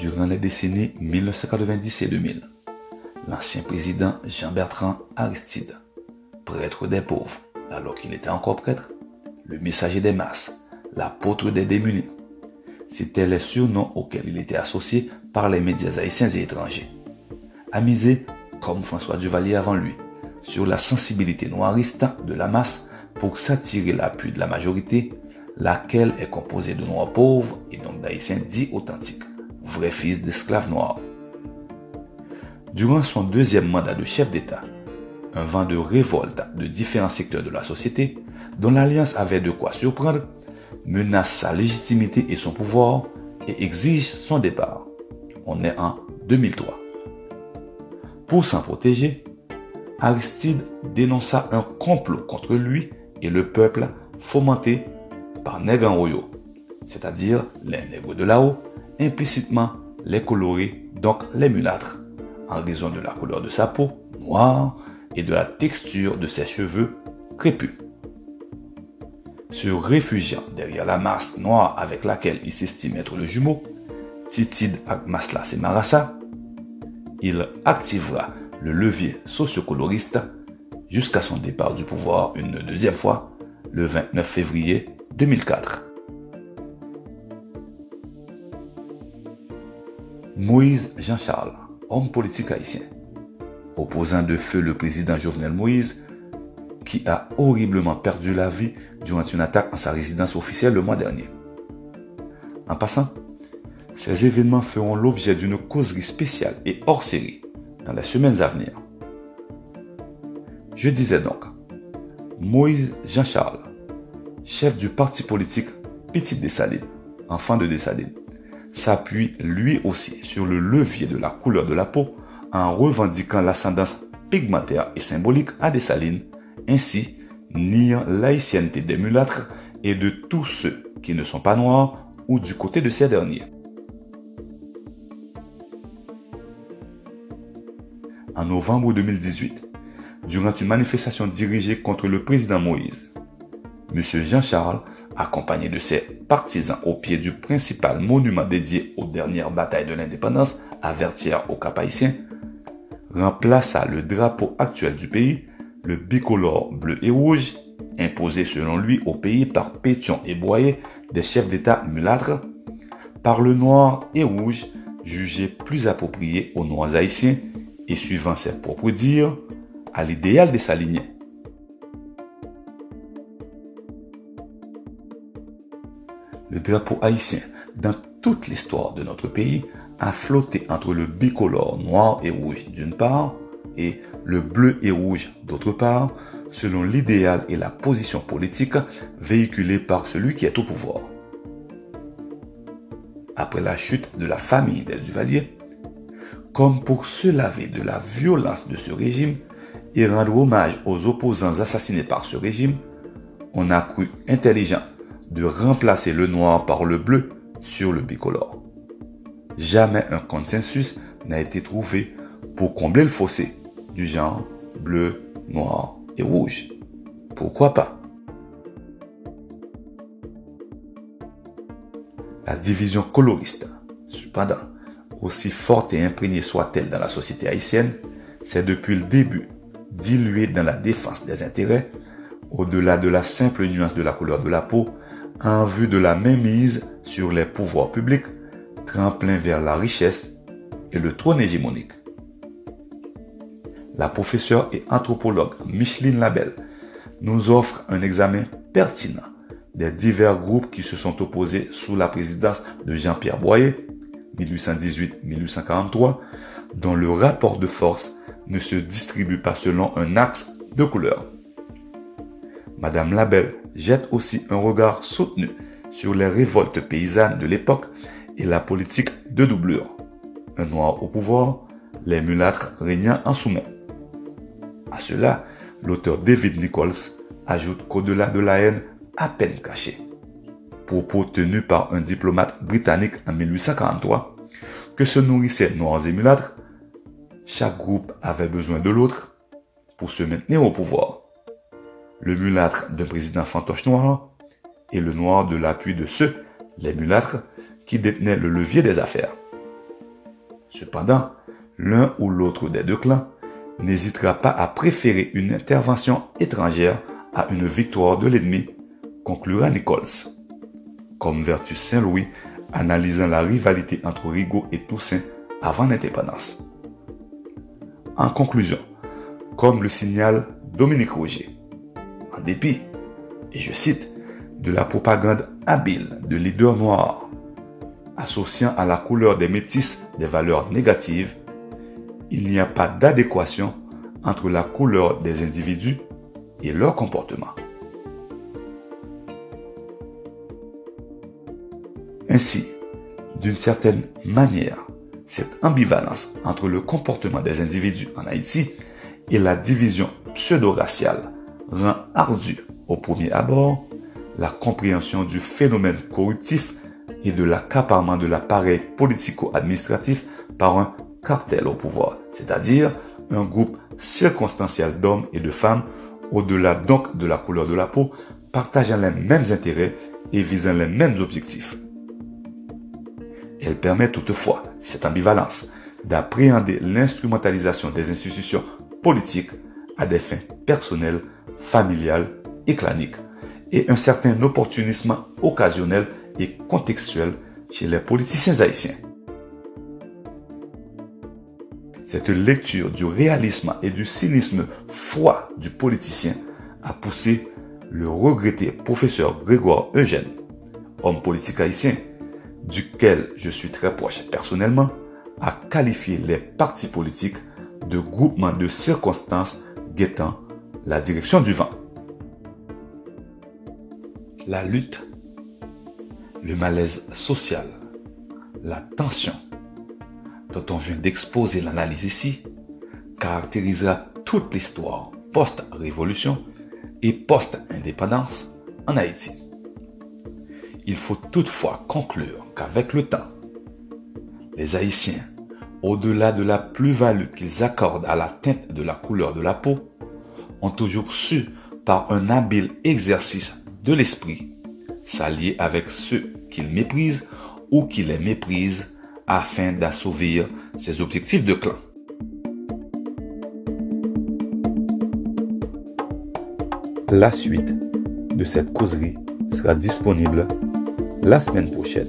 durant les décennies 1990 et 2000. L'ancien président Jean-Bertrand Aristide, prêtre des pauvres, alors qu'il était encore prêtre, le messager des masses, l'apôtre des démunis. C'étaient les surnoms auxquels il était associé par les médias haïtiens et étrangers. Amusé, comme François Duvalier avant lui, sur la sensibilité noiriste de la masse pour s'attirer l'appui de la majorité, laquelle est composée de noirs pauvres et donc d'haïtiens dits authentiques, vrais fils d'esclaves noirs. Durant son deuxième mandat de chef d'État, un vent de révolte de différents secteurs de la société, dont l'Alliance avait de quoi surprendre, menace sa légitimité et son pouvoir et exige son départ. On est en 2003. Pour s'en protéger, Aristide dénonça un complot contre lui et le peuple fomenté par Royo, c'est-à-dire les nègres de là-haut, implicitement les colorés, donc les mulâtres, en raison de la couleur de sa peau, noire, et de la texture de ses cheveux crépus. Se réfugiant derrière la masse noire avec laquelle il s'estime être le jumeau, Titid Maslas et Marassa, il activera le levier sociocoloriste jusqu'à son départ du pouvoir une deuxième fois le 29 février 2004. Moïse Jean-Charles, homme politique haïtien, opposant de feu le président Jovenel Moïse, qui a horriblement perdu la vie durant une attaque en sa résidence officielle le mois dernier. En passant, ces événements feront l'objet d'une causerie spéciale et hors série dans les semaines à venir. Je disais donc, Moïse Jean-Charles, chef du parti politique Petit Dessalines, enfant de Dessalines, s'appuie lui aussi sur le levier de la couleur de la peau en revendiquant l'ascendance pigmentaire et symbolique à Dessalines, ainsi niant l'haïtienneté des mulâtres et de tous ceux qui ne sont pas noirs ou du côté de ces derniers. En novembre 2018, durant une manifestation dirigée contre le président Moïse, M. Jean-Charles, accompagné de ses partisans au pied du principal monument dédié aux dernières batailles de l'indépendance à Vertières au Cap-Haïtien, remplaça le drapeau actuel du pays, le bicolore bleu et rouge, imposé selon lui au pays par Pétion et Boyer, des chefs d'État mulâtres, par le noir et rouge, jugé plus approprié aux noirs haïtiens et suivant ses propres dires, à l'idéal de sa Le drapeau haïtien, dans toute l'histoire de notre pays, a flotté entre le bicolore noir et rouge d'une part et le bleu et rouge d'autre part, selon l'idéal et la position politique véhiculée par celui qui est au pouvoir. Après la chute de la famille des Duvalier, comme pour se laver de la violence de ce régime et rendre hommage aux opposants assassinés par ce régime, on a cru intelligent de remplacer le noir par le bleu sur le bicolore jamais un consensus n'a été trouvé pour combler le fossé du genre bleu, noir et rouge. Pourquoi pas? La division coloriste, cependant, aussi forte et imprégnée soit-elle dans la société haïtienne, s'est depuis le début diluée dans la défense des intérêts, au-delà de la simple nuance de la couleur de la peau, en vue de la mainmise sur les pouvoirs publics tremplin vers la richesse et le trône hégémonique. La professeure et anthropologue Micheline Labelle nous offre un examen pertinent des divers groupes qui se sont opposés sous la présidence de Jean-Pierre Boyer, 1818-1843, dont le rapport de force ne se distribue pas selon un axe de couleur. Madame Labelle jette aussi un regard soutenu sur les révoltes paysannes de l'époque et la politique de doublure. Un noir au pouvoir, les mulâtres régnant en soumet. À cela, l'auteur David Nichols ajoute qu'au-delà de la haine à peine cachée, propos tenus par un diplomate britannique en 1843, que se nourrissaient noirs et mulâtres, chaque groupe avait besoin de l'autre pour se maintenir au pouvoir. Le mulâtre d'un président fantoche noir et le noir de l'appui de ceux, les mulâtres, qui détenait le levier des affaires. Cependant, l'un ou l'autre des deux clans n'hésitera pas à préférer une intervention étrangère à une victoire de l'ennemi, conclura Nichols. Comme Vertus Saint-Louis analysant la rivalité entre Rigaud et Toussaint avant l'indépendance. En conclusion, comme le signale Dominique Roger, en dépit, et je cite, de la propagande habile de leaders noirs, associant à la couleur des métis des valeurs négatives, il n'y a pas d'adéquation entre la couleur des individus et leur comportement. Ainsi, d'une certaine manière, cette ambivalence entre le comportement des individus en Haïti et la division pseudo-raciale rend ardu au premier abord la compréhension du phénomène corruptif et de l'accaparement de l'appareil politico-administratif par un cartel au pouvoir, c'est-à-dire un groupe circonstanciel d'hommes et de femmes, au-delà donc de la couleur de la peau, partageant les mêmes intérêts et visant les mêmes objectifs. Elle permet toutefois, cette ambivalence, d'appréhender l'instrumentalisation des institutions politiques à des fins personnelles, familiales et claniques, et un certain opportunisme occasionnel et contextuel chez les politiciens haïtiens. Cette lecture du réalisme et du cynisme froid du politicien a poussé le regretté professeur Grégoire Eugène, homme politique haïtien, duquel je suis très proche personnellement, à qualifier les partis politiques de groupements de circonstances guettant la direction du vent. La lutte, le malaise social, la tension dont on vient d'exposer l'analyse ici caractérisera toute l'histoire post-révolution et post-indépendance en Haïti. Il faut toutefois conclure qu'avec le temps, les Haïtiens, au-delà de la plus-value qu'ils accordent à la teinte de la couleur de la peau, ont toujours su, par un habile exercice de l'esprit, s'allier avec ceux qu'ils méprisent ou qui les méprisent afin d'assouvir ses objectifs de clan. La suite de cette causerie sera disponible la semaine prochaine.